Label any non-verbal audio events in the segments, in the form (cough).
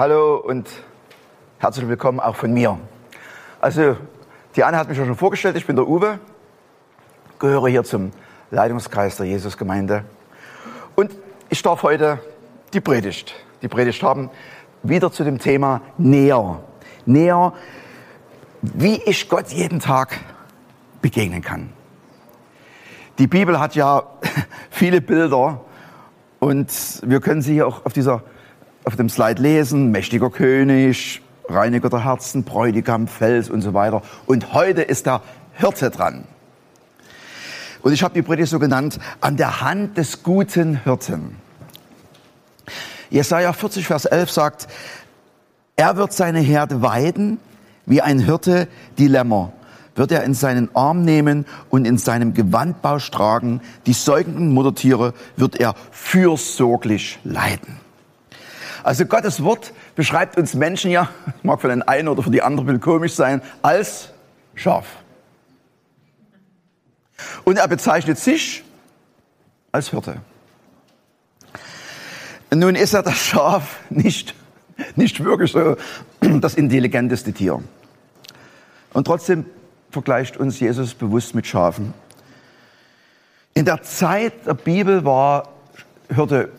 Hallo und herzlich willkommen auch von mir. Also, die Anne hat mich ja schon vorgestellt, ich bin der Uwe, gehöre hier zum Leitungskreis der Jesusgemeinde und ich darf heute die Predigt, die Predigt haben, wieder zu dem Thema näher. Näher, wie ich Gott jeden Tag begegnen kann. Die Bibel hat ja (laughs) viele Bilder und wir können sie hier auch auf dieser auf dem Slide lesen, mächtiger König, Reiniger der Herzen, Bräutigam, Fels und so weiter. Und heute ist der Hirte dran. Und ich habe die Predigt so genannt, an der Hand des guten Hirten. Jesaja 40, Vers 11 sagt, er wird seine Herde weiden, wie ein Hirte die Lämmer, wird er in seinen Arm nehmen und in seinem Gewandbausch tragen. Die säugenden Muttertiere wird er fürsorglich leiten. Also Gottes Wort beschreibt uns Menschen ja, (laughs) mag für den einen oder für die andere will komisch sein, als Schaf. Und er bezeichnet sich als Hirte. Nun ist er das Schaf nicht, nicht wirklich so das intelligenteste Tier. Und trotzdem vergleicht uns Jesus bewusst mit Schafen. In der Zeit der Bibel war Hirte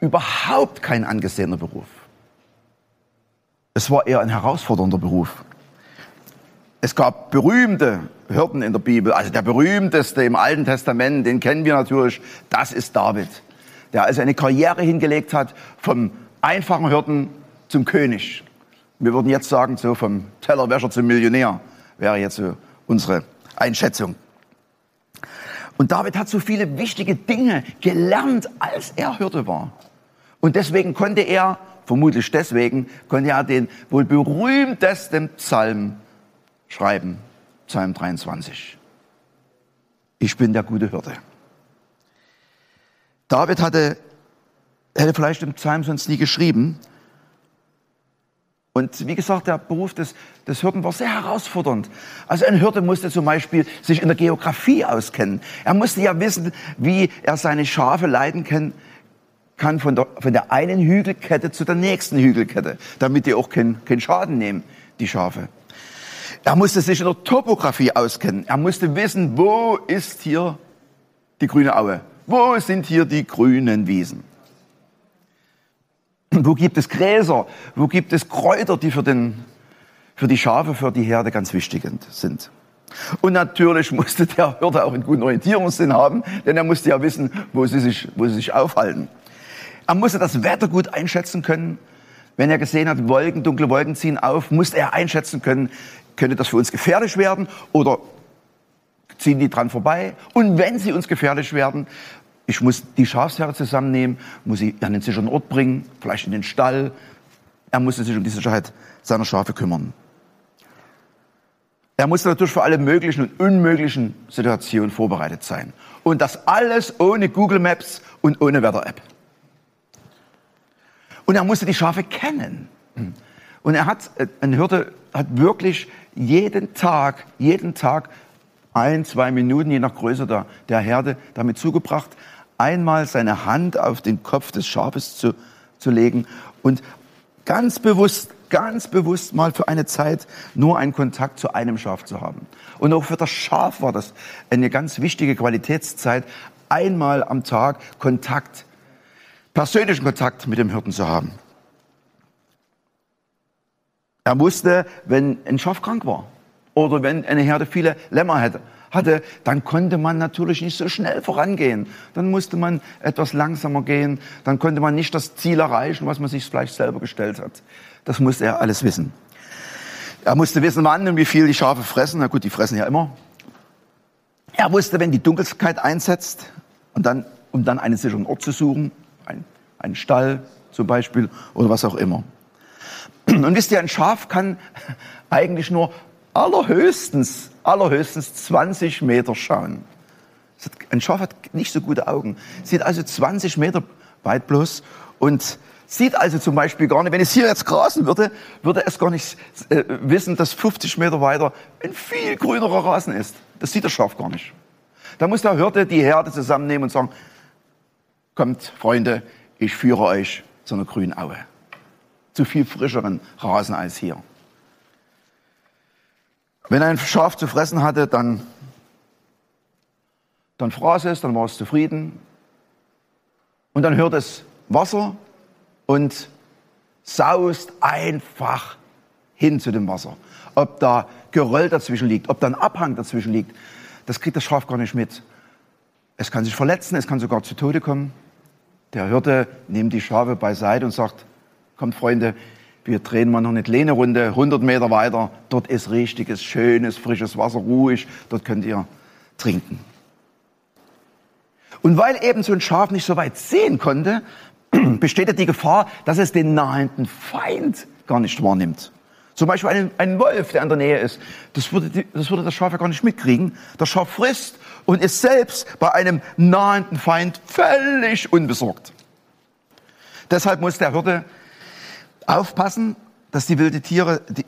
überhaupt kein angesehener Beruf. Es war eher ein herausfordernder Beruf. Es gab berühmte Hirten in der Bibel. Also der berühmteste im Alten Testament, den kennen wir natürlich, das ist David. Der also eine Karriere hingelegt hat vom einfachen Hirten zum König. Wir würden jetzt sagen, so vom Tellerwäscher zum Millionär wäre jetzt so unsere Einschätzung. Und David hat so viele wichtige Dinge gelernt, als er Hirte war. Und deswegen konnte er, vermutlich deswegen, konnte er den wohl berühmtesten Psalm schreiben, Psalm 23. Ich bin der gute Hirte. David hatte, hätte vielleicht den Psalm sonst nie geschrieben. Und wie gesagt, der Beruf des, des Hirten war sehr herausfordernd. Also ein Hirte musste zum Beispiel sich in der Geografie auskennen. Er musste ja wissen, wie er seine Schafe leiten kann, kann von der, von der einen Hügelkette zu der nächsten Hügelkette, damit die auch keinen kein Schaden nehmen, die Schafe. Er musste sich in der Topografie auskennen. Er musste wissen, wo ist hier die grüne Aue? Wo sind hier die grünen Wiesen? (clears throat) Wo gibt es Gräser? Wo gibt es Kräuter, die für, den, für die Schafe, für die Herde ganz wichtig sind? Und natürlich musste der Hirte auch einen guten Orientierungssinn haben, denn er musste ja wissen, wo sie sich, wo sie sich aufhalten. Er musste das Wetter gut einschätzen können. Wenn er gesehen hat, Wolken, dunkle Wolken ziehen auf, musste er einschätzen können, könnte das für uns gefährlich werden oder ziehen die dran vorbei. Und wenn sie uns gefährlich werden, ich muss die Schafsherde zusammennehmen, muss sie an den sicheren Ort bringen, vielleicht in den Stall. Er musste sich um die Sicherheit seiner Schafe kümmern. Er musste natürlich für alle möglichen und unmöglichen Situationen vorbereitet sein. Und das alles ohne Google Maps und ohne Wetter-App. Und er musste die Schafe kennen. Und er hat, äh, ein Hirte hat wirklich jeden Tag, jeden Tag ein, zwei Minuten, je nach Größe der, der Herde, damit zugebracht, einmal seine Hand auf den Kopf des Schafes zu, zu legen und ganz bewusst, ganz bewusst mal für eine Zeit nur einen Kontakt zu einem Schaf zu haben. Und auch für das Schaf war das eine ganz wichtige Qualitätszeit, einmal am Tag Kontakt persönlichen Kontakt mit dem Hirten zu haben. Er wusste, wenn ein Schaf krank war oder wenn eine Herde viele Lämmer hatte, hatte, dann konnte man natürlich nicht so schnell vorangehen. Dann musste man etwas langsamer gehen. Dann konnte man nicht das Ziel erreichen, was man sich vielleicht selber gestellt hat. Das musste er alles wissen. Er musste wissen, wann und wie viel die Schafe fressen. Na gut, die fressen ja immer. Er wusste, wenn die Dunkelheit einsetzt und dann, um dann einen sicheren Ort zu suchen, ein, einen Stall zum Beispiel oder was auch immer. (clears throat) Und wisst ihr, ein Schaf kann eigentlich nur allerhöchstens, allerhöchstens 20 Meter schauen. Ein Schaf hat nicht so gute Augen, sieht also 20 Meter weit bloß und sieht also zum Beispiel gar nicht, wenn es hier jetzt grasen würde, würde es gar nicht äh, wissen, dass 50 Meter weiter ein viel grünerer Rasen ist. Das sieht das Schaf gar nicht. Da muss der Hirte die Herde zusammennehmen und sagen, kommt Freunde, ich führe euch zu einer grünen Aue. Zu viel frischeren Rasen als hier. Wenn ein Schaf zu fressen hatte, dann, dann fraß es, dann war es zufrieden. Und dann hört es Wasser und saust einfach hin zu dem Wasser. Ob da Geröll dazwischen liegt, ob da ein Abhang dazwischen liegt, das kriegt das Schaf gar nicht mit. Es kann sich verletzen, es kann sogar zu Tode kommen. Der Hirte nimmt die Schafe beiseite und sagt, kommt Freunde, wir drehen mal noch eine kleine Runde, 100 Meter weiter. Dort ist richtiges, schönes, frisches Wasser, ruhig. Dort könnt ihr trinken. Und weil eben so ein Schaf nicht so weit sehen konnte, (clears throat) besteht ja die Gefahr, dass es den nahenden Feind gar nicht wahrnimmt. Zum Beispiel einen, einen Wolf, der in der Nähe ist. Das würde, die, das würde das Schaf ja gar nicht mitkriegen. Das Schaf frisst und ist selbst bei einem nahenden Feind völlig unbesorgt. Deshalb muss der Hirte aufpassen, dass die wilde Tiere die,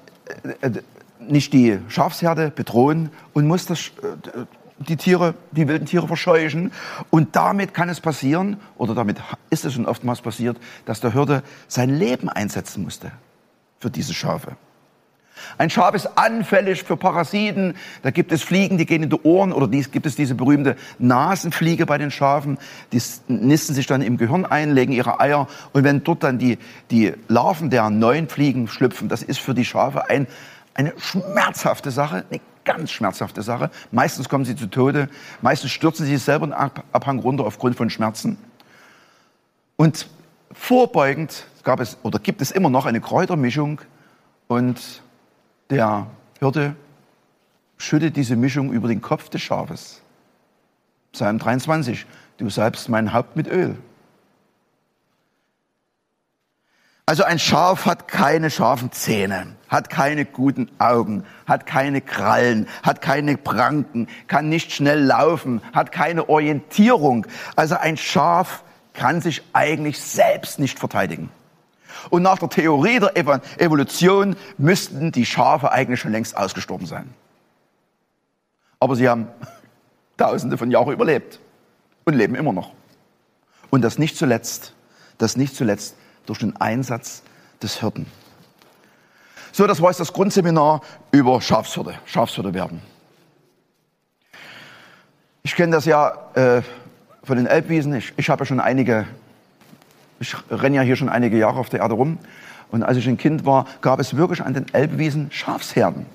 äh, äh, nicht die Schafsherde bedrohen und muss das, äh, die Tiere, die wilden Tiere verscheuchen. Und damit kann es passieren, oder damit ist es schon oftmals passiert, dass der Hirte sein Leben einsetzen musste für diese Schafe. Ein Schaf ist anfällig für Parasiten. Da gibt es Fliegen, die gehen in die Ohren oder dies, gibt es diese berühmte Nasenfliege bei den Schafen. Die nisten sich dann im Gehirn ein, legen ihre Eier und wenn dort dann die, die Larven der neuen Fliegen schlüpfen, das ist für die Schafe ein, eine schmerzhafte Sache, eine ganz schmerzhafte Sache. Meistens kommen sie zu Tode, meistens stürzen sie selber einen Abhang runter aufgrund von Schmerzen. Und vorbeugend gab es oder gibt es immer noch eine Kräutermischung und der Hirte schüttet diese Mischung über den Kopf des Schafes. Psalm 23, du salbst mein Haupt mit Öl. Also ein Schaf hat keine scharfen Zähne, hat keine guten Augen, hat keine Krallen, hat keine Pranken, kann nicht schnell laufen, hat keine Orientierung. Also ein Schaf kann sich eigentlich selbst nicht verteidigen. Und nach der Theorie der Evolution müssten die Schafe eigentlich schon längst ausgestorben sein. Aber sie haben (laughs) tausende von Jahren überlebt und leben immer noch. Und das nicht zuletzt, das nicht zuletzt durch den Einsatz des Hirten. So, das war jetzt das Grundseminar über Schafshirte, Schafshirte werden. Ich kenne das ja äh, von den Elbwiesen. Ich, ich habe ja schon einige ich renne ja hier schon einige Jahre auf der Erde rum. Und als ich ein Kind war, gab es wirklich an den Elbwiesen Schafsherden.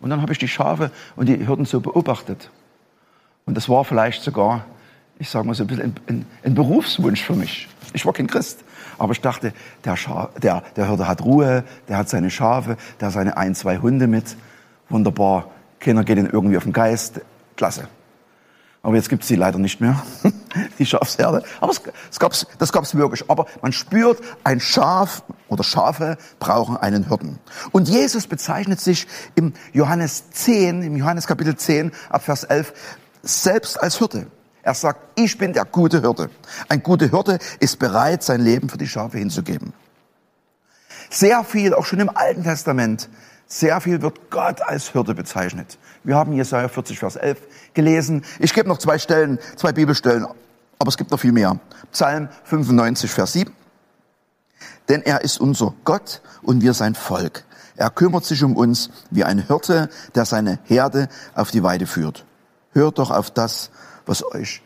Und dann habe ich die Schafe und die Hürden so beobachtet. Und das war vielleicht sogar, ich sage mal so ein bisschen ein, ein, Berufswunsch für mich. Ich war kein Christ. Aber ich dachte, der, Scha der, der Hirte hat Ruhe, der hat seine Schafe, der hat seine ein, zwei Hunde mit. Wunderbar. Keiner geht ihn irgendwie auf den Geist. Klasse. Aber jetzt gibt es sie leider nicht mehr, (laughs) die Schafsherde. Aber es, es gab's, das gab es wirklich. Aber man spürt, ein Schaf oder Schafe brauchen einen Hirten. Und Jesus bezeichnet sich im Johannes 10, im Johannes Kapitel 10 ab Vers 11 selbst als Hirte. Er sagt, ich bin der gute Hirte. Ein guter Hirte ist bereit, sein Leben für die Schafe hinzugeben. Sehr viel, auch schon im Alten Testament, sehr viel wird Gott als Hirte bezeichnet. Wir haben Jesaja 40, Vers 11 gelesen. Ich gebe noch zwei Stellen, zwei Bibelstellen, aber es gibt noch viel mehr. Psalm 95, Vers 7. Denn er ist unser Gott und wir sein Volk. Er kümmert sich um uns wie ein Hirte, der seine Herde auf die Weide führt. Hört doch auf das, was euch,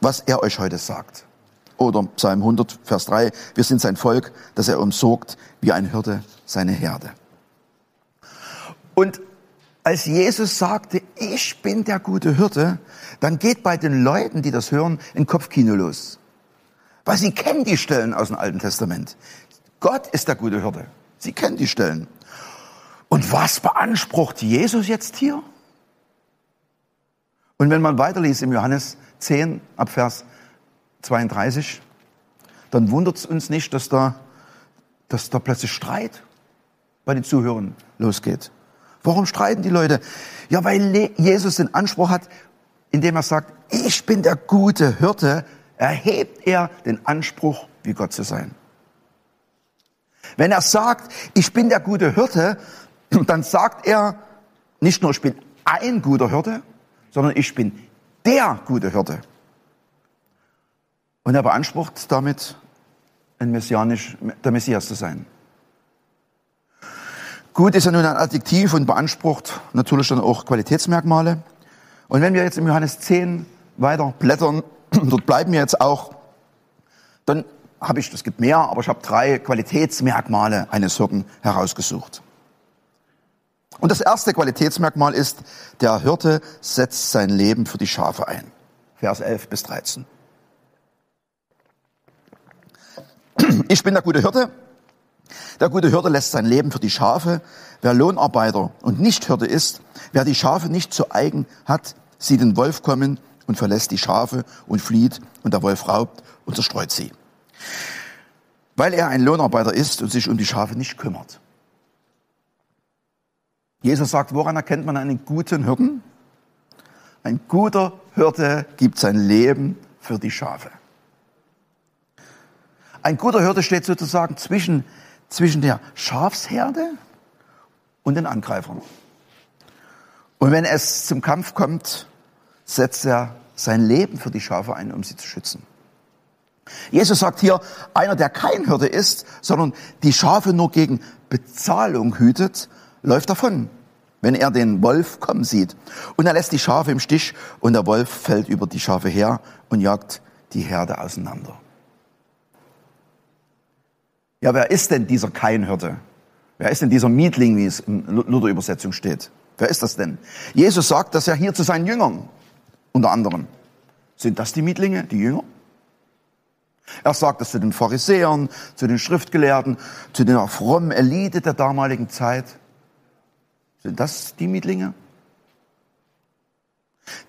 was er euch heute sagt. Oder Psalm 100, Vers 3, wir sind sein Volk, das er umsorgt wie ein Hirte seine Herde. Und als Jesus sagte, ich bin der gute Hirte, dann geht bei den Leuten, die das hören, ein Kopfkino los. Weil sie kennen die Stellen aus dem Alten Testament. Gott ist der gute Hirte. Sie kennen die Stellen. Und was beansprucht Jesus jetzt hier? Und wenn man weiterliest im Johannes 10 ab Vers 32, dann wundert es uns nicht, dass da, dass da plötzlich Streit bei den Zuhörern losgeht. Warum streiten die Leute? Ja, weil Jesus den Anspruch hat, indem er sagt, ich bin der gute Hirte, erhebt er den Anspruch, wie Gott zu sein. Wenn er sagt, ich bin der gute Hirte, (clears throat) dann sagt er nicht nur, ich bin ein guter Hirte, sondern ich bin der gute Hirte. Und er beansprucht damit, ein Messianisch, der Messias zu sein. Gut ist ja nun ein Adjektiv und beansprucht natürlich dann auch Qualitätsmerkmale. Und wenn wir jetzt im Johannes 10 weiter blättern, (clears throat) dort bleiben wir jetzt auch, dann habe ich, es gibt mehr, aber ich habe drei Qualitätsmerkmale eines Hirten herausgesucht. Und das erste Qualitätsmerkmal ist, der Hirte setzt sein Leben für die Schafe ein. Vers 11 bis 13. (clears throat) Ich bin der gute Hirte. Der gute Hirte lässt sein Leben für die Schafe. Wer Lohnarbeiter und nicht Hirte ist, wer die Schafe nicht zu eigen hat, sieht den Wolf kommen und verlässt die Schafe und flieht und der Wolf raubt und zerstreut sie. Weil er ein Lohnarbeiter ist und sich um die Schafe nicht kümmert. Jesus sagt, woran erkennt man einen guten Hirten? Ein guter Hirte gibt sein Leben für die Schafe. Ein guter Hirte steht sozusagen zwischen, zwischen der Schafsherde und den Angreifern. Und wenn es zum Kampf kommt, setzt er sein Leben für die Schafe ein, um sie zu schützen. Jesus sagt hier, einer, der kein Hirte ist, sondern die Schafe nur gegen Bezahlung hütet, läuft davon, wenn er den Wolf kommen sieht. Und er lässt die Schafe im Stich und der Wolf fällt über die Schafe her und jagt die Herde auseinander. Ja, wer ist denn dieser Keinhirte? Wer ist denn dieser Mietling, wie es in Luther-Übersetzung steht? Wer ist das denn? Jesus sagt das ja hier zu seinen Jüngern, unter anderem. Sind das die Mietlinge, die Jünger? Er sagt das zu den Pharisäern, zu den Schriftgelehrten, zu der frommen Elite der damaligen Zeit. Sind das die Mietlinge?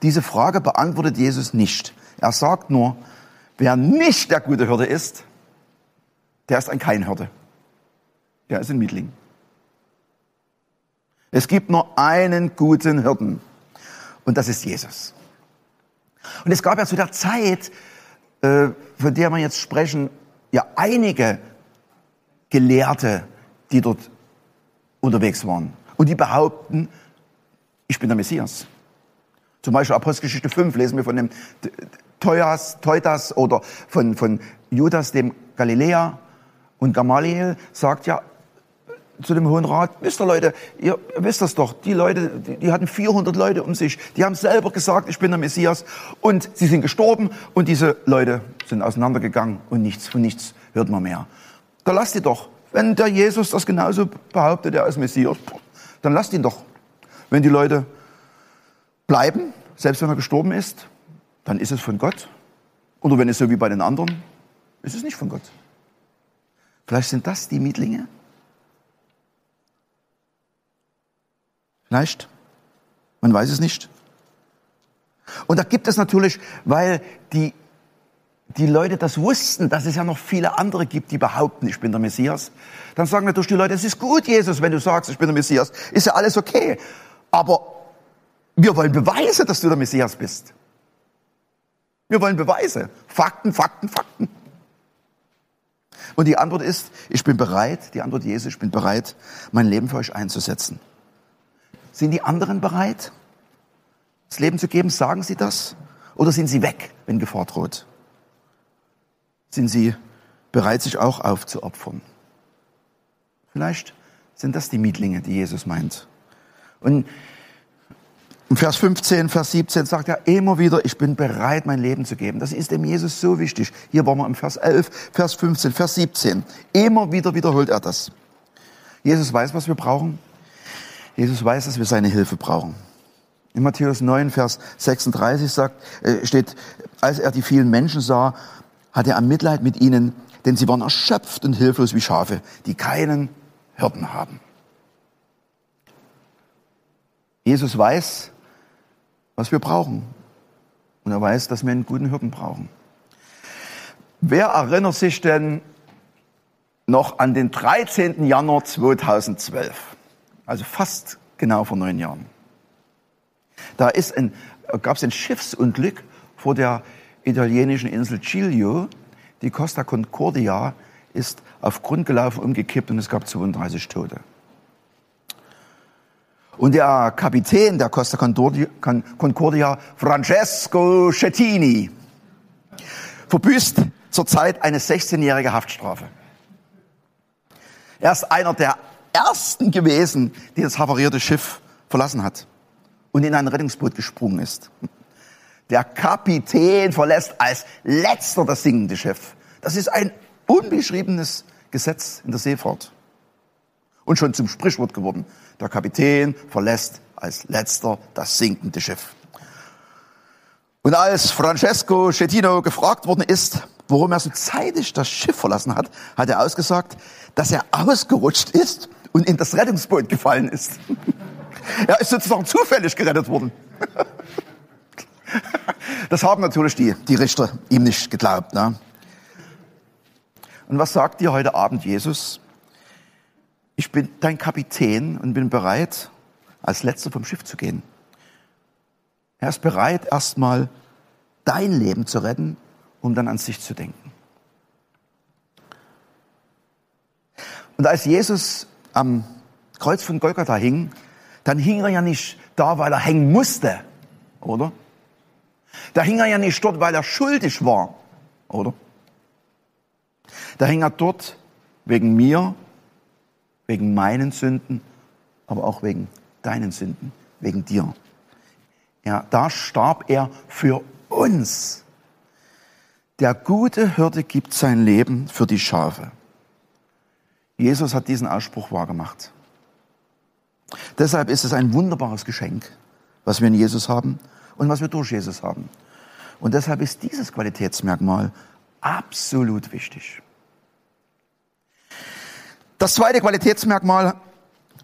Diese Frage beantwortet Jesus nicht. Er sagt nur, wer nicht der gute Hirte ist, der ist ein Keinhirte. Der ist ein Mietling. Es gibt nur einen guten Hirten und das ist Jesus. Und es gab ja zu der Zeit, äh, von der wir jetzt sprechen, ja einige Gelehrte, die dort unterwegs waren und die behaupten, ich bin der Messias. Zum Beispiel Apostelgeschichte 5 lesen wir von dem Teutas oder von, von Judas dem Galiläer, und Gamaliel sagt ja zu dem Hohen Rat, wisst ihr Leute, ihr wisst das doch, die Leute, die, die hatten 400 Leute um sich, die haben selber gesagt, ich bin der Messias und sie sind gestorben und diese Leute sind auseinandergegangen und nichts von nichts hört man mehr. Da lasst ihr doch, wenn der Jesus das genauso behauptet, er ist Messias, dann lasst ihn doch. Wenn die Leute bleiben, selbst wenn er gestorben ist, dann ist es von Gott. Oder wenn es so wie bei den anderen, ist es nicht von Gott. Vielleicht sind das die Mietlinge? Vielleicht? Man weiß es nicht. Und da gibt es natürlich, weil die, die Leute das wussten, dass es ja noch viele andere gibt, die behaupten, ich bin der Messias. Dann sagen natürlich die Leute, es ist gut, Jesus, wenn du sagst, ich bin der Messias. Ist ja alles okay. Aber wir wollen Beweise, dass du der Messias bist. Wir wollen Beweise. Fakten, Fakten, Fakten. Und die Antwort ist, ich bin bereit, die Antwort Jesu, ich bin bereit, mein Leben für euch einzusetzen. Sind die anderen bereit, das Leben zu geben? Sagen sie das? Oder sind sie weg, wenn Gefahr droht? Sind sie bereit, sich auch aufzuopfern? Vielleicht sind das die Mietlinge, die Jesus meint. Und Im Vers 15, Vers 17 sagt er immer wieder, ich bin bereit, mein Leben zu geben. Das ist dem Jesus so wichtig. Hier waren wir im Vers 11, Vers 15, Vers 17. Immer wieder wiederholt er das. Jesus weiß, was wir brauchen. Jesus weiß, dass wir seine Hilfe brauchen. In Matthäus 9, Vers 36 sagt, äh, steht, als er die vielen Menschen sah, hatte er Mitleid mit ihnen, denn sie waren erschöpft und hilflos wie Schafe, die keinen Hirten haben. Jesus weiß, was wir brauchen. Und er weiß, dass wir einen guten Hirten brauchen. Wer erinnert sich denn noch an den 13. Januar 2012? Also fast genau vor neun Jahren. Da gab es ein Schiffsunglück vor der italienischen Insel Giglio. Die Costa Concordia ist auf Grund gelaufen, umgekippt und es gab 32 Tote. Und der Kapitän der Costa Concordia, Francesco Schettini, verbüßt zurzeit eine 16-jährige Haftstrafe. Er ist einer der ersten gewesen, die das havarierte Schiff verlassen hat und in ein Rettungsboot gesprungen ist. Der Kapitän verlässt als letzter das sinkende Schiff. Das ist ein unbeschriebenes Gesetz in der Seefahrt. Und schon zum Sprichwort geworden. Der Kapitän verlässt als letzter das sinkende Schiff. Und als Francesco Schettino gefragt worden ist, warum er so zeitig das Schiff verlassen hat, hat er ausgesagt, dass er ausgerutscht ist und in das Rettungsboot gefallen ist. (laughs) er ist sozusagen zufällig gerettet worden. (laughs) das haben natürlich die, die Richter ihm nicht geglaubt. Ne? Und was sagt dir heute Abend Jesus? Ich bin dein Kapitän und bin bereit, als Letzter vom Schiff zu gehen. Er ist bereit, erstmal dein Leben zu retten, um dann an sich zu denken. Und als Jesus am Kreuz von Golgatha hing, dann hing er ja nicht da, weil er hängen musste, oder? Da hing er ja nicht dort, weil er schuldig war, oder? Da hing er dort wegen mir wegen meinen Sünden, aber auch wegen deinen Sünden, wegen dir. Ja, da starb er für uns. Der gute Hirte gibt sein Leben für die Schafe. Jesus hat diesen Ausspruch wahrgemacht. Deshalb ist es ein wunderbares Geschenk, was wir in Jesus haben und was wir durch Jesus haben. Und deshalb ist dieses Qualitätsmerkmal absolut wichtig. Das zweite Qualitätsmerkmal,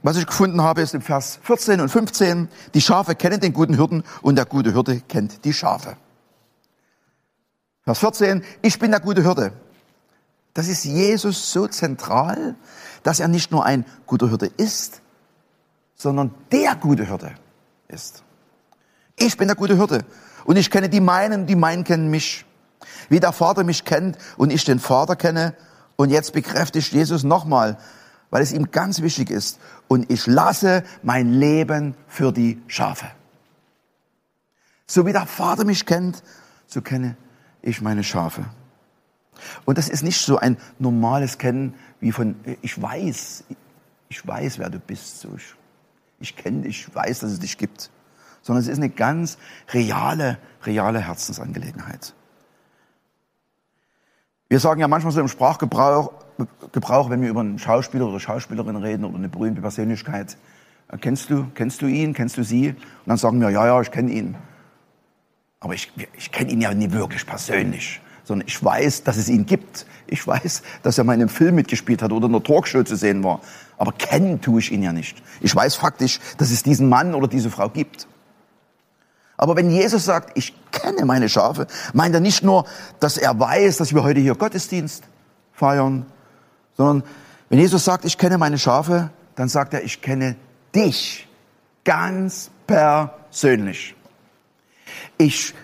was ich gefunden habe, ist im Vers 14 und 15. Die Schafe kennen den guten Hirten und der gute Hirte kennt die Schafe. Vers 14, ich bin der gute Hirte. Das ist Jesus so zentral, dass er nicht nur ein guter Hirte ist, sondern der gute Hirte ist. Ich bin der gute Hirte und ich kenne die meinen, die meinen kennen mich. Wie der Vater mich kennt und ich den Vater kenne, und jetzt bekräftigt Jesus nochmal, weil es ihm ganz wichtig ist. Und ich lasse mein Leben für die Schafe. So wie der Vater mich kennt, so kenne ich meine Schafe. Und das ist nicht so ein normales Kennen wie von, ich weiß, ich weiß, wer du bist. So, ich, ich kenne dich, ich weiß, dass es dich gibt. Sondern es ist eine ganz reale, reale Herzensangelegenheit. Wir sagen ja manchmal so im Sprachgebrauch, Gebrauch, wenn wir über einen Schauspieler oder Schauspielerin reden oder eine berühmte Persönlichkeit, äh, kennst du, kennst du ihn, kennst du sie? Und dann sagen wir, ja, ja, ich kenne ihn. Aber ich, ich kenne ihn ja nie wirklich persönlich, sondern ich weiß, dass es ihn gibt. Ich weiß, dass er mal in einem Film mitgespielt hat oder in einer Talkshow zu sehen war. Aber kennen tue ich ihn ja nicht. Ich weiß faktisch, dass es diesen Mann oder diese Frau gibt. Aber wenn Jesus sagt, ich kenne meine Schafe, meint er nicht nur, dass er weiß, dass wir heute hier Gottesdienst feiern, sondern wenn Jesus sagt, ich kenne meine Schafe, dann sagt er, ich kenne dich ganz persönlich. Ich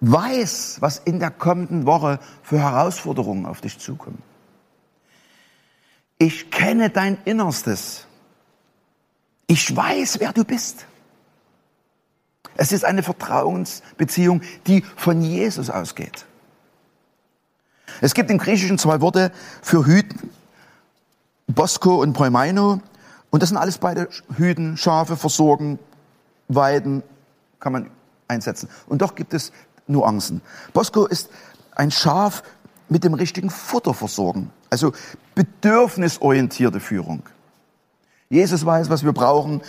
weiß, was in der kommenden Woche für Herausforderungen auf dich zukommen. Ich kenne dein Innerstes. Ich weiß, wer du bist. Es ist eine Vertrauensbeziehung, die von Jesus ausgeht. Es gibt im Griechischen zwei Worte für Hüten, Bosko und Poimaino. Und das sind alles beide Hüten, Schafe, Versorgen, Weiden, kann man einsetzen. Und doch gibt es Nuancen. Bosco ist ein Schaf mit dem richtigen Futter versorgen. Also bedürfnisorientierte Führung. Jesus weiß, was wir brauchen.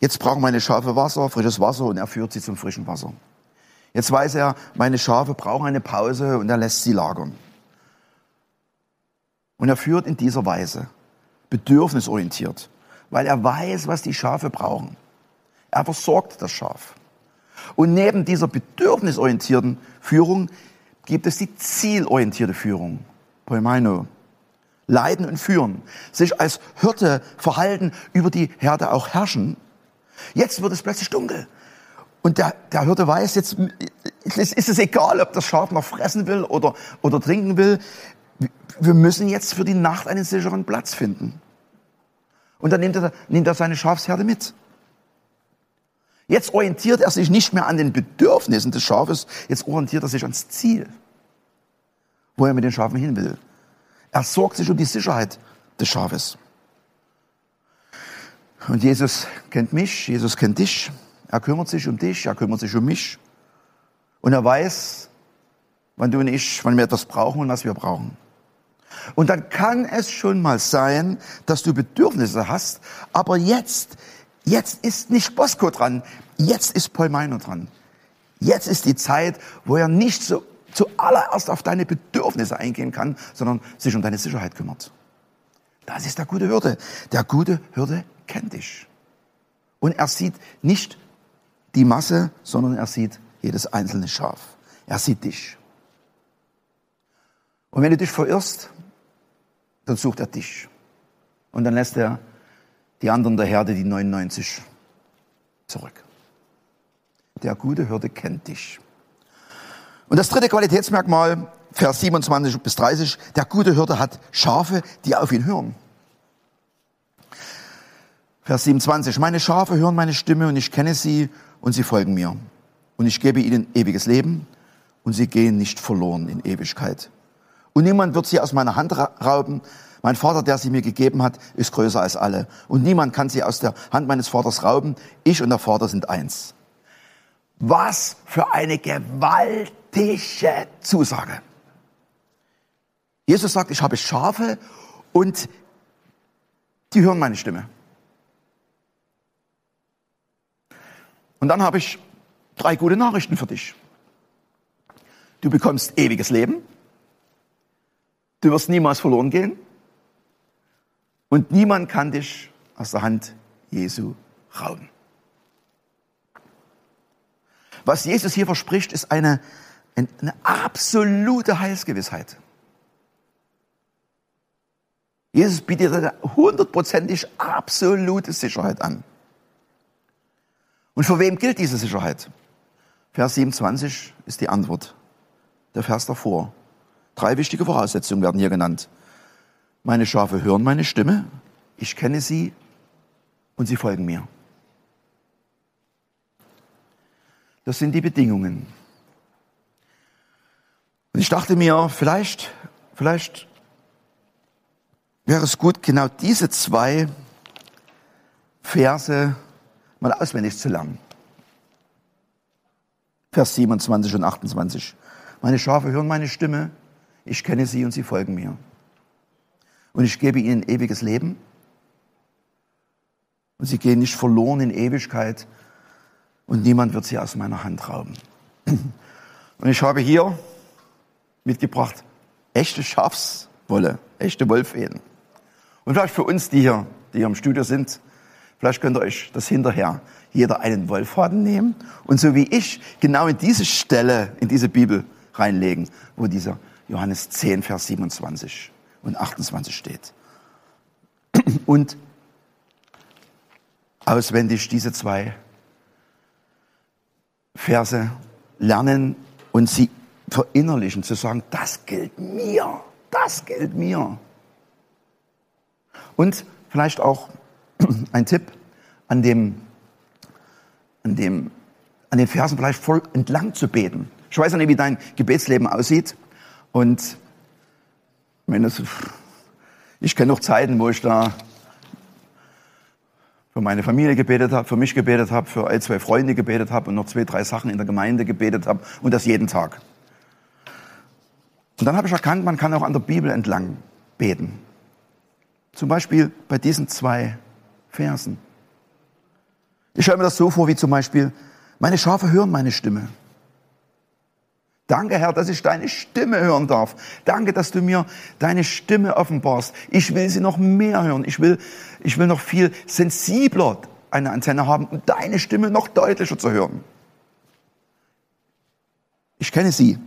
Jetzt brauchen meine Schafe Wasser, frisches Wasser und er führt sie zum frischen Wasser. Jetzt weiß er, meine Schafe brauchen eine Pause und er lässt sie lagern. Und er führt in dieser Weise, bedürfnisorientiert, weil er weiß, was die Schafe brauchen. Er versorgt das Schaf. Und neben dieser bedürfnisorientierten Führung gibt es die zielorientierte Führung. Poimaino. Leiden und führen. Sich als Hirte verhalten, über die Herde auch herrschen. Jetzt wird es plötzlich dunkel. Und der, der Hirte weiß, jetzt ist es egal, ob das Schaf noch fressen will oder, oder trinken will. Wir müssen jetzt für die Nacht einen sicheren Platz finden. Und dann nimmt er, nimmt er seine Schafsherde mit. Jetzt orientiert er sich nicht mehr an den Bedürfnissen des Schafes, jetzt orientiert er sich ans Ziel, wo er mit den Schafen hin will. Er sorgt sich um die Sicherheit des Schafes. Und Jesus kennt mich, Jesus kennt dich, er kümmert sich um dich, er kümmert sich um mich. Und er weiß, wann du und ich, wann wir etwas brauchen und was wir brauchen. Und dann kann es schon mal sein, dass du Bedürfnisse hast, aber jetzt Jetzt ist nicht Bosco dran, jetzt ist Paul Meiner dran. Jetzt ist die Zeit, wo er nicht so, zuallererst auf deine Bedürfnisse eingehen kann, sondern sich um deine Sicherheit kümmert. Das ist der gute Hürde. Der gute Hürde kennt dich. Und er sieht nicht die Masse, sondern er sieht jedes einzelne Schaf. Er sieht dich. Und wenn du dich verirrst, dann sucht er dich. Und dann lässt er die anderen der Herde, die 99, zurück. Der gute Hürde kennt dich. Und das dritte Qualitätsmerkmal, Vers 27 bis 30, der gute Hürde hat Schafe, die auf ihn hören. Vers 27, meine Schafe hören meine Stimme und ich kenne sie und sie folgen mir. Und ich gebe ihnen ewiges Leben und sie gehen nicht verloren in Ewigkeit. Und niemand wird sie aus meiner Hand rauben. Mein Vater, der sie mir gegeben hat, ist größer als alle. Und niemand kann sie aus der Hand meines Vaters rauben. Ich und der Vater sind eins. Was für eine gewaltige Zusage. Jesus sagt, ich habe Schafe und die hören meine Stimme. Und dann habe ich drei gute Nachrichten für dich. Du bekommst ewiges Leben. Du wirst niemals verloren gehen. Und niemand kann dich aus der Hand Jesu rauben. Was Jesus hier verspricht, ist eine, eine absolute Heilsgewissheit. Jesus bietet hundertprozentig absolute Sicherheit an. Und für wem gilt diese Sicherheit? Vers 27 ist die Antwort. Der Vers davor. Drei wichtige Voraussetzungen werden hier genannt. Meine Schafe hören meine Stimme, ich kenne sie und sie folgen mir. Das sind die Bedingungen. Und ich dachte mir, vielleicht, vielleicht wäre es gut, genau diese zwei Verse mal auswendig zu lernen. Vers 27 und 28. Meine Schafe hören meine Stimme, ich kenne sie und sie folgen mir und ich gebe ihnen ewiges Leben. Und sie gehen nicht verloren in Ewigkeit und niemand wird sie aus meiner Hand rauben. (clears throat) Und ich habe hier mitgebracht echte Schafswolle, echte Wollfäden. Und vielleicht für uns, die hier, die hier im Studio sind, vielleicht könnt ihr euch das hinterher jeder einen Wollfaden nehmen und so wie ich genau in diese Stelle, in diese Bibel reinlegen, wo dieser Johannes 10, Vers 27 und 28 steht. (clears throat) Und auswendig diese zwei Verse lernen und sie verinnerlichen, zu sagen, das gilt mir, das gilt mir. Und vielleicht auch (clears throat) ein Tipp an dem, an dem, an den Versen vielleicht voll entlang zu beten. Ich weiß ja nicht, wie dein Gebetsleben aussieht und wenn es, ich kenne noch Zeiten, wo ich da für meine Familie gebetet habe, für mich gebetet habe, für ein, zwei Freunde gebetet habe und noch zwei, drei Sachen in der Gemeinde gebetet habe und das jeden Tag. Und dann habe ich erkannt, man kann auch an der Bibel entlang beten. Zum Beispiel bei diesen zwei Versen. Ich stelle mir das so vor, wie zum Beispiel, meine Schafe hören meine Stimme. Danke, Herr, dass ich deine Stimme hören darf. Danke, dass du mir deine Stimme offenbarst. Ich will sie noch mehr hören. Ich will, ich will noch viel sensibler eine Antenne haben, um deine Stimme noch deutlicher zu hören. Ich kenne sie.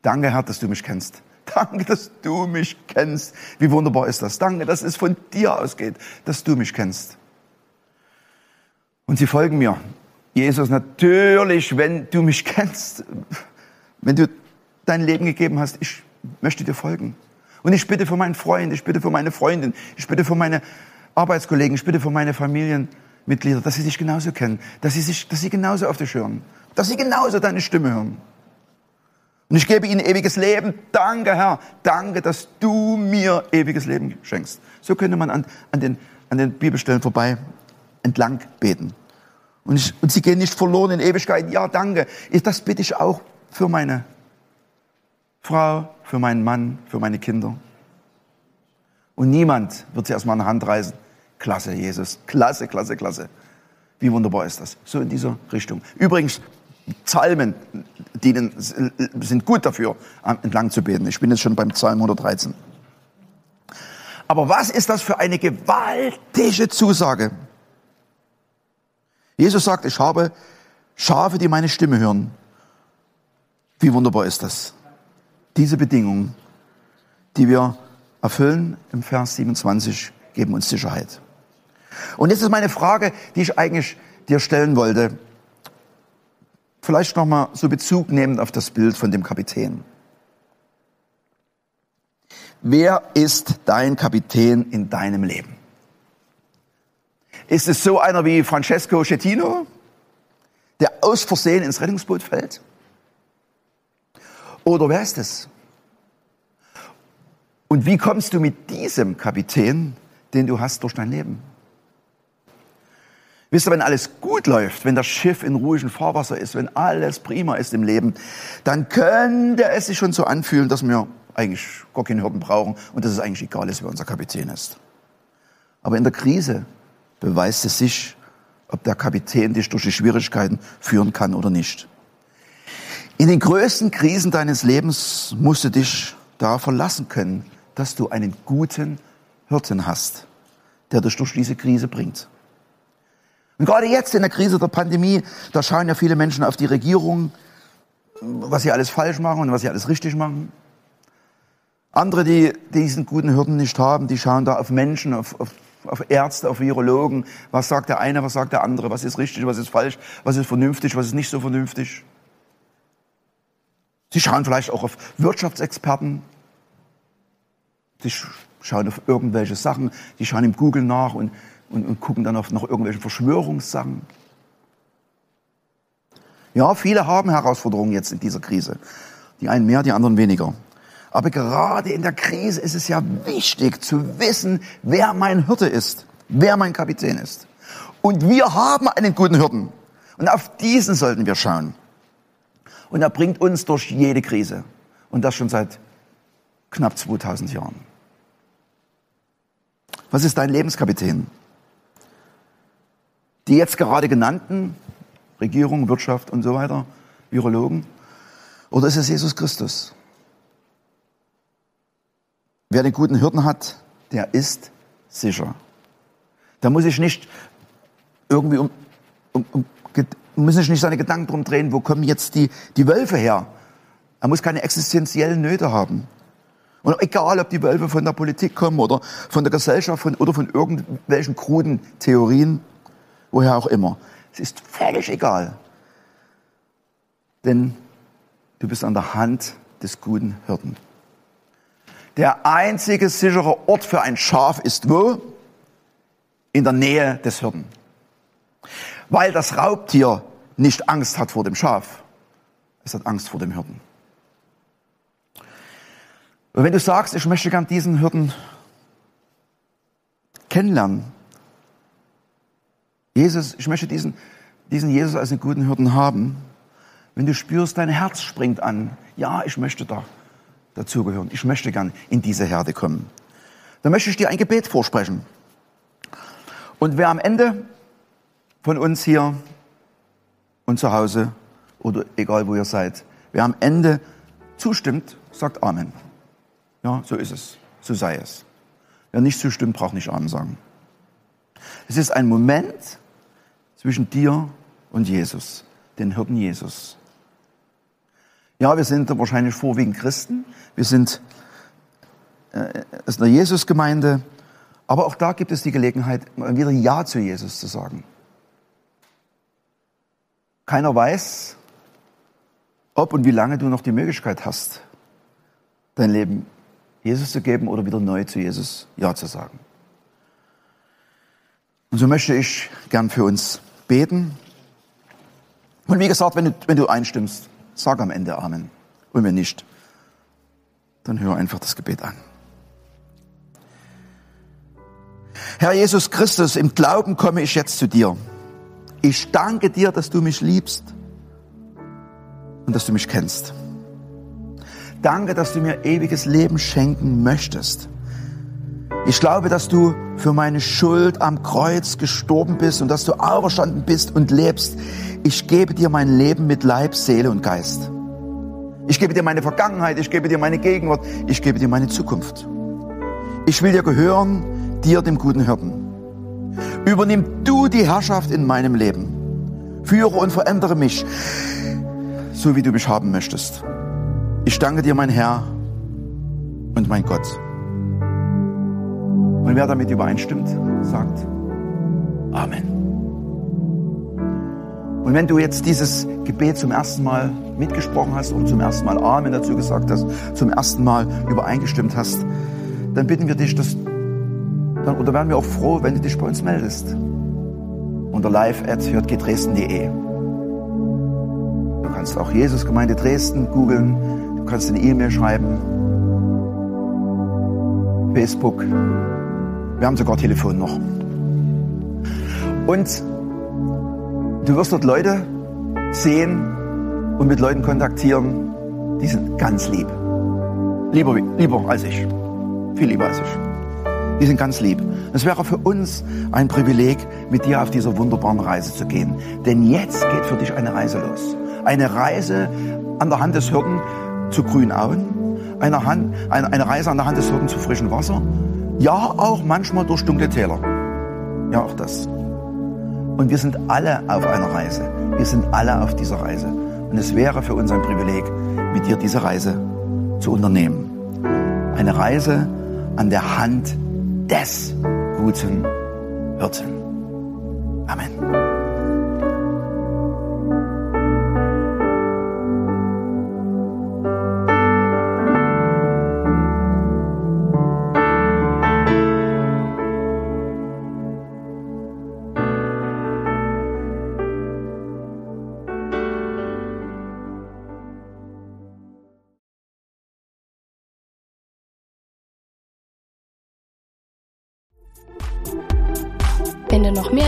Danke, Herr, dass du mich kennst. Danke, dass du mich kennst. Wie wunderbar ist das. Danke, dass es von dir ausgeht, dass du mich kennst. Und sie folgen mir. Jesus, natürlich, wenn du mich kennst, wenn du dein Leben gegeben hast, ich möchte dir folgen. Und ich bitte für meinen Freund, ich bitte für meine Freundin, ich bitte für meine Arbeitskollegen, ich bitte für meine Familienmitglieder, dass sie dich genauso kennen, dass sie, sich, dass sie genauso auf dich hören, dass sie genauso deine Stimme hören. Und ich gebe ihnen ewiges Leben. Danke, Herr. Danke, dass du mir ewiges Leben schenkst. So könnte man an, an, den, an den Bibelstellen vorbei entlang beten. Und, ich, und sie gehen nicht verloren in Ewigkeit. Ja, danke. Das bitte ich auch für meine Frau, für meinen Mann, für meine Kinder. Und niemand wird sie erstmal an der Hand reißen. Klasse, Jesus. Klasse, klasse, klasse. Wie wunderbar ist das? So in dieser Richtung. Übrigens, Psalmen dienen, sind gut dafür, entlang zu beten. Ich bin jetzt schon beim Psalm 113. Aber was ist das für eine gewaltige Zusage? Jesus sagt, ich habe Schafe, die meine Stimme hören. Wie wunderbar ist das? Diese Bedingungen, die wir erfüllen im Vers 27, geben uns Sicherheit. Und jetzt ist meine Frage, die ich eigentlich dir stellen wollte. Vielleicht nochmal so Bezug nehmend auf das Bild von dem Kapitän. Wer ist dein Kapitän in deinem Leben? Ist es so einer wie Francesco Schettino, der aus Versehen ins Rettungsboot fällt? Oder wer ist es? Und wie kommst du mit diesem Kapitän, den du hast, durch dein Leben? Wisst ihr, wenn alles gut läuft, wenn das Schiff in ruhigem Fahrwasser ist, wenn alles prima ist im Leben, dann könnte es sich schon so anfühlen, dass wir eigentlich gar keine Hürden brauchen und dass es eigentlich egal ist, wer unser Kapitän ist. Aber in der Krise beweist es sich, ob der Kapitän dich durch die Schwierigkeiten führen kann oder nicht. In den größten Krisen deines Lebens musst du dich darauf verlassen können, dass du einen guten Hirten hast, der dich durch diese Krise bringt. Und gerade jetzt in der Krise der Pandemie, da schauen ja viele Menschen auf die Regierung, was sie alles falsch machen und was sie alles richtig machen. Andere, die diesen guten Hirten nicht haben, die schauen da auf Menschen, auf, auf, auf Ärzte, auf Virologen. Was sagt der eine, was sagt der andere? Was ist richtig, was ist falsch? Was ist vernünftig, was ist nicht so vernünftig? Sie schauen vielleicht auch auf Wirtschaftsexperten. Sie schauen auf irgendwelche Sachen. Die schauen im Google nach und, und, und gucken dann auf noch irgendwelche Verschwörungssachen. Ja, viele haben Herausforderungen jetzt in dieser Krise. Die einen mehr, die anderen weniger. Aber gerade in der Krise ist es ja wichtig zu wissen, wer mein Hirte ist, wer mein Kapitän ist. Und wir haben einen guten Hirten. Und auf diesen sollten wir schauen. Und er bringt uns durch jede Krise. Und das schon seit knapp 2000 Jahren. Was ist dein Lebenskapitän? Die jetzt gerade genannten, Regierung, Wirtschaft und so weiter, Virologen? Oder ist es Jesus Christus? Wer den guten Hirten hat, der ist sicher. Da muss ich nicht irgendwie um, um, um muss sich nicht seine Gedanken drum drehen, wo kommen jetzt die, die Wölfe her. Er muss keine existenziellen Nöte haben. Und egal, ob die Wölfe von der Politik kommen oder von der Gesellschaft von, oder von irgendwelchen kruden Theorien, woher auch immer. Es ist völlig egal. Denn du bist an der Hand des guten Hirten. Der einzige sichere Ort für ein Schaf ist wo? In der Nähe des Hirten weil das Raubtier nicht Angst hat vor dem Schaf. Es hat Angst vor dem Hirten. Und wenn du sagst, ich möchte gern diesen Hirten kennenlernen, Jesus, ich möchte diesen, diesen Jesus als einen guten Hirten haben. Wenn du spürst, dein Herz springt an. Ja, ich möchte da dazugehören. Ich möchte gern in diese Herde kommen. Dann möchte ich dir ein Gebet vorsprechen. Und wer am Ende von uns hier und zu Hause oder egal wo ihr seid, wer am Ende zustimmt, sagt Amen. Ja, so ist es. So sei es. Wer nicht zustimmt, braucht nicht Amen sagen. Es ist ein Moment zwischen dir und Jesus, den Hirten Jesus. Ja, wir sind wahrscheinlich vorwiegend Christen. Wir sind äh, ist eine Jesusgemeinde. Aber auch da gibt es die Gelegenheit, wieder Ja zu Jesus zu sagen. Keiner weiß, ob und wie lange du noch die Möglichkeit hast, dein Leben Jesus zu geben oder wieder neu zu Jesus Ja zu sagen. Und so möchte ich gern für uns beten. Und wie gesagt, wenn du, wenn du einstimmst, sag am Ende Amen. Und wenn nicht, dann hör einfach das Gebet an. Herr Jesus Christus, im Glauben komme ich jetzt zu dir. Ich danke dir, dass du mich liebst und dass du mich kennst. Danke, dass du mir ewiges Leben schenken möchtest. Ich glaube, dass du für meine Schuld am Kreuz gestorben bist und dass du auferstanden bist und lebst. Ich gebe dir mein Leben mit Leib, Seele und Geist. Ich gebe dir meine Vergangenheit, ich gebe dir meine Gegenwart, ich gebe dir meine Zukunft. Ich will dir gehören, dir, dem guten Hirten. Übernimm du die Herrschaft in meinem Leben. Führe und verändere mich, so wie du mich haben möchtest. Ich danke dir, mein Herr und mein Gott. Und wer damit übereinstimmt, sagt Amen. Und wenn du jetzt dieses Gebet zum ersten Mal mitgesprochen hast oder zum ersten Mal Amen dazu gesagt hast, zum ersten Mal übereingestimmt hast, dann bitten wir dich, dass dann, oder wären wir auch froh, wenn du dich bei uns meldest. Unter live.jgdresden.de. Du kannst auch Jesusgemeinde Dresden googeln. Du kannst eine E-Mail schreiben. Facebook. Wir haben sogar Telefon noch. Und du wirst dort Leute sehen und mit Leuten kontaktieren, die sind ganz lieb. Lieber, lieber als ich. Viel lieber als ich. Die sind ganz lieb. Es wäre für uns ein Privileg, mit dir auf dieser wunderbaren Reise zu gehen. Denn jetzt geht für dich eine Reise los. Eine Reise an der Hand des Hirten zu grünen Auen. Eine, Hand, eine, eine Reise an der Hand des Hirten zu frischem Wasser. Ja, auch manchmal durch dunkle Täler. Ja, auch das. Und wir sind alle auf einer Reise. Wir sind alle auf dieser Reise. Und es wäre für uns ein Privileg, mit dir diese Reise zu unternehmen. Eine Reise an der Hand des guten Hirten. Amen.